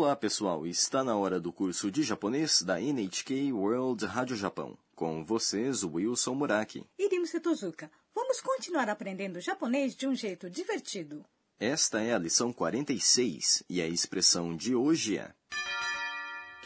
Olá, pessoal! Está na hora do curso de japonês da NHK World Rádio Japão. Com vocês, Wilson Muraki. Irimo Setozuka, vamos continuar aprendendo japonês de um jeito divertido. Esta é a lição 46 e a expressão de hoje é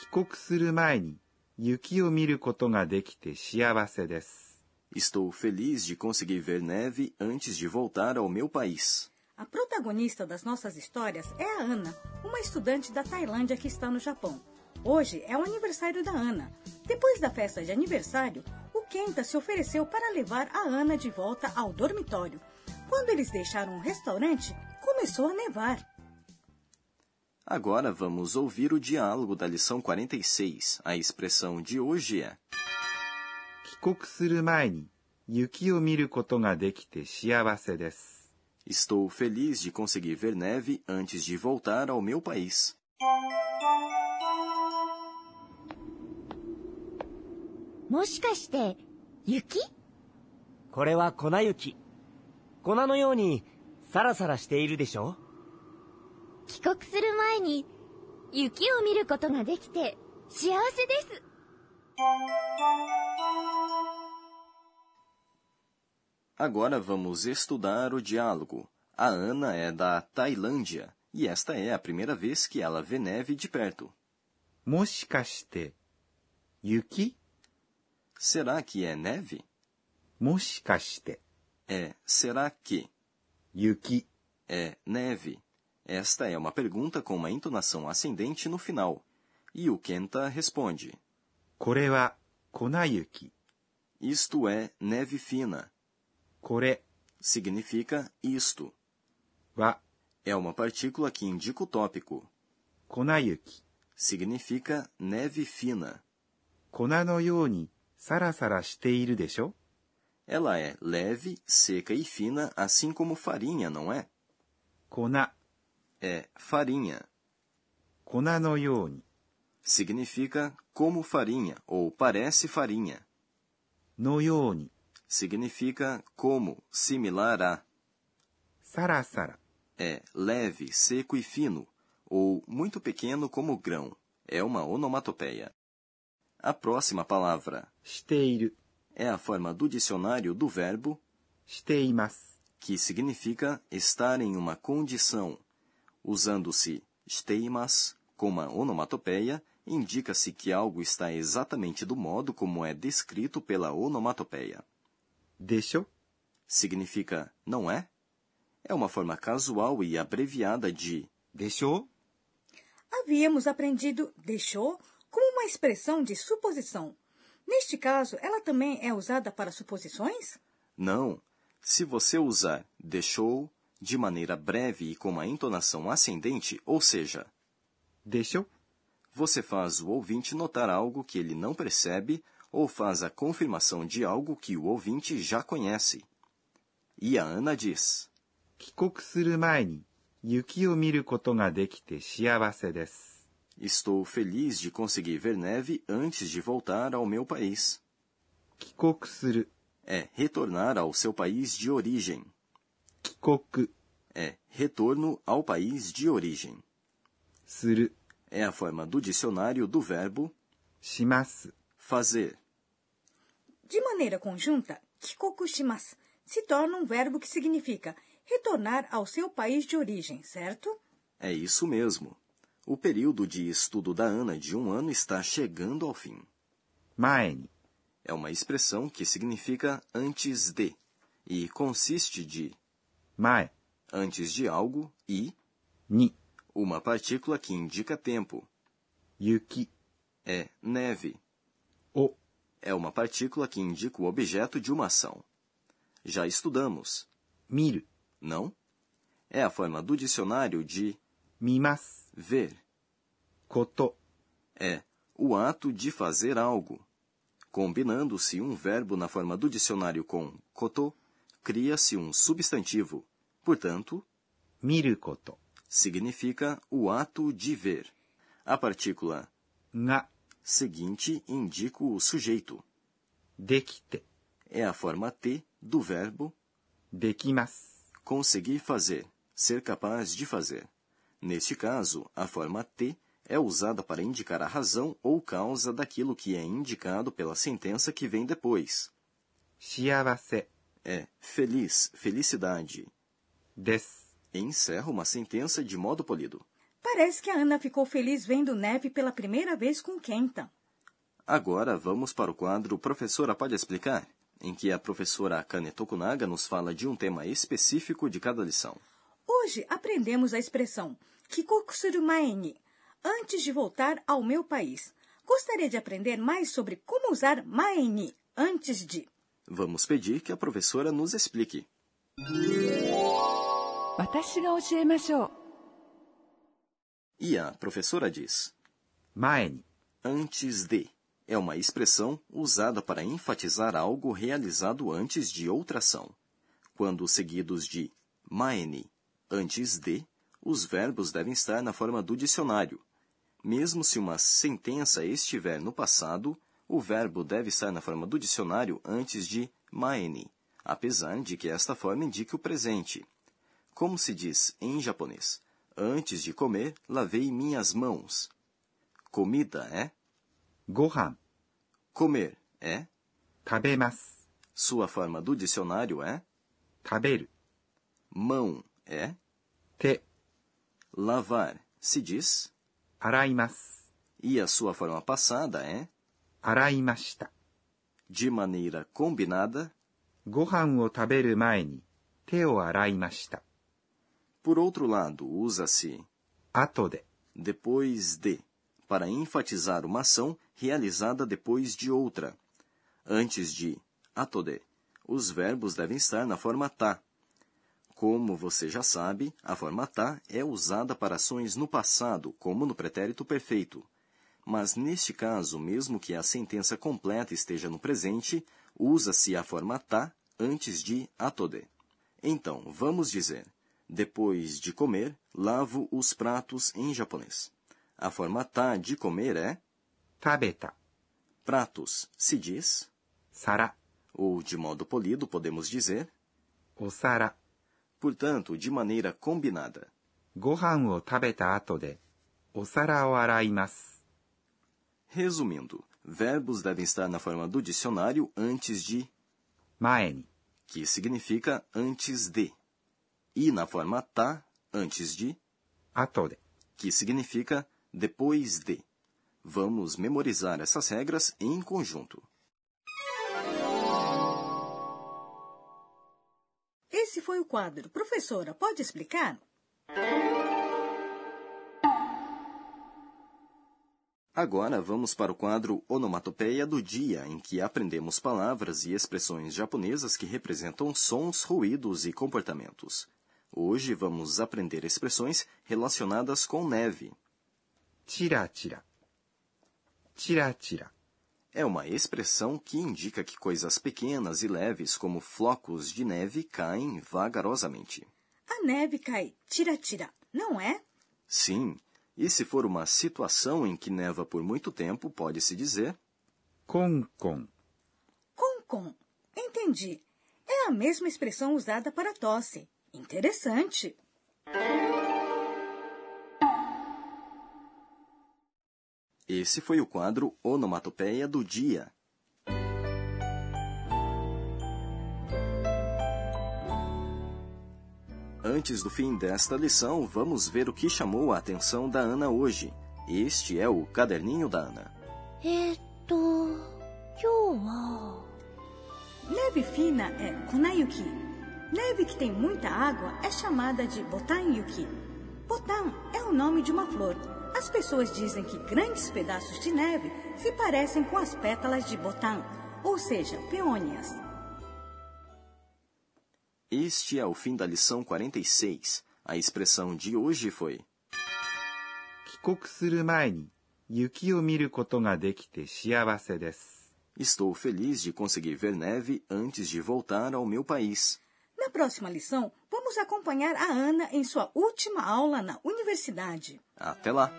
帰国する前に雪を見ることができて幸せです。 Estou feliz de conseguir ver neve antes de voltar ao meu país. A protagonista das nossas histórias é a Ana, uma estudante da Tailândia que está no Japão. Hoje é o aniversário da Ana. Depois da festa de aniversário, o Kenta se ofereceu para levar a Ana de volta ao dormitório. Quando eles deixaram o restaurante, começou a nevar. Agora vamos ouvir o diálogo da lição 46. A expressão de hoje é 帰国する前に雪を見ることができて幸せです。 Estou feliz de conseguir ver neve antes de voltar ao meu país. もしかして、雪これは粉雪。粉のようにサラサラしているでしょ帰国する前に、雪を見ることができて、幸せです。Agora vamos estudar o diálogo. A Ana é da Tailândia e esta é a primeira vez que ela vê neve de perto. Moshikashite. Yuki? Será que é neve? Moshikashite. É será que? Yuki. É neve. Esta é uma pergunta com uma entonação ascendente no final. E o Kenta responde. Kore wa konayuki. Isto é neve fina. Kore significa isto. Wa é uma partícula que indica o tópico. Konayuki significa neve fina. Kona no yōni sarasara shiteiru desho? Ela é leve, seca e fina, assim como farinha, não é? Kona é farinha. Kona no yoni significa como farinha ou parece farinha. No yoni significa como, similar a. Sarasara. É leve, seco e fino, ou muito pequeno como grão. É uma onomatopeia. A próxima palavra, esteiro, é a forma do dicionário do verbo steimas, que significa estar em uma condição. Usando-se steimas como a onomatopeia, indica-se que algo está exatamente do modo como é descrito pela onomatopeia deixou significa não é? É uma forma casual e abreviada de deixou. Havíamos aprendido deixou como uma expressão de suposição. Neste caso, ela também é usada para suposições? Não. Se você usar deixou de maneira breve e com uma entonação ascendente, ou seja, deixou, você faz o ouvinte notar algo que ele não percebe ou faz a confirmação de algo que o ouvinte já conhece. E a Ana diz: 帰国する前に雪を見ることができて幸せです。 Estou feliz de conseguir ver neve antes de voltar ao meu país. 帰国する、 É retornar ao seu país de origem. 帰国 É retorno ao país de origem. する、 É a forma do dicionário do verbo します。 fazer. de maneira conjunta, kikokushimasu se torna um verbo que significa retornar ao seu país de origem, certo? É isso mesmo. O período de estudo da Ana de um ano está chegando ao fim. Maine é uma expressão que significa antes de e consiste de mai antes de algo e ni uma partícula que indica tempo. Yuki é neve. O é uma partícula que indica o objeto de uma ação. Já estudamos. Miru. Não. É a forma do dicionário de mimas. Ver. Koto. É o ato de fazer algo. Combinando-se um verbo na forma do dicionário com koto, cria-se um substantivo. Portanto, miru koto significa o ato de ver. A partícula na seguinte indica o sujeito. できて、 É a forma T do verbo できます。 conseguir fazer, ser capaz de fazer. Neste caso, a forma T é usada para indicar a razão ou causa daquilo que é indicado pela sentença que vem depois. 幸せ É feliz, felicidade. です。 Encerra uma sentença de modo polido. Parece que a Ana ficou feliz vendo neve pela primeira vez com Kenta. Agora vamos para o quadro Professora Pode Explicar, em que a professora Akane Tokunaga nos fala de um tema específico de cada lição. Hoje aprendemos a expressão Kikoku suru mae ni, antes de voltar ao meu país. Gostaria de aprender mais sobre como usar mae ni, antes de. Vamos pedir que a professora nos explique. 私が教えましょう E a professora diz: 前に antes de é uma expressão usada para enfatizar algo realizado antes de outra ação. Quando seguidos de maeni, antes de, os verbos devem estar na forma do dicionário. Mesmo se uma sentença estiver no passado, o verbo deve estar na forma do dicionário antes de maeni, apesar de que esta forma indique o presente. Como se diz em japonês? Antes de comer, lavei minhas mãos. Comida é? Gohan. Comer é? Tabemasu. Sua forma do dicionário é? Taberu. Mão é? Te. Lavar se diz? Araimasu. E a sua forma passada é? Araimashita. De maneira combinada, Gohan o taberu mae ni te o araimashita por outro lado usa-se 後で depois de para enfatizar uma ação realizada depois de outra. Antes de atode os verbos devem estar na forma tá como você já sabe a forma tá é usada para ações no passado como no pretérito perfeito. Mas neste caso, mesmo que a sentença completa esteja no presente, usa-se a forma tá antes de atode. Então, vamos dizer: depois de comer, lavo os pratos em japonês. A forma tá de comer é 食べた pratos, se diz, 皿 ou de modo polido podemos dizer, お皿 portanto, de maneira combinada. ご飯を食べた後でお皿を洗います。 Resumindo, verbos devem estar na forma do dicionário antes de 前に que significa antes de, e na forma tá, antes de, 後で que significa depois de. Vamos memorizar essas regras em conjunto. Esse foi o quadro. Professora, pode explicar? Agora vamos para o quadro Onomatopeia do Dia, em que aprendemos palavras e expressões japonesas que representam sons, ruídos e comportamentos. Hoje vamos aprender expressões relacionadas com neve. Tira-tira. Tira-tira. É uma expressão que indica que coisas pequenas e leves, como flocos de neve, caem vagarosamente. A neve cai tira-tira, não é? Sim. E se for uma situação em que neva por muito tempo, pode-se dizer. Con-con. Con-con. Entendi. É a mesma expressão usada para tosse. Interessante. Esse foi o quadro Onomatopeia do Dia. Antes do fim desta lição, vamos ver o que chamou a atenção da Ana hoje. Este é o caderninho da Ana. Eto, Neve fina é kunayuki. Neve que tem muita água é chamada de botan-yuki. Botan é o nome de uma flor. As pessoas dizem que grandes pedaços de neve se parecem com as pétalas de botan, ou seja, peônias. Este é o fim da lição 46. A expressão de hoje foi 帰国する前に雪を見ることができて幸せです。 Estou feliz de conseguir ver neve antes de voltar ao meu país. Na próxima lição, vamos acompanhar a Ana em sua última aula na universidade. Até lá!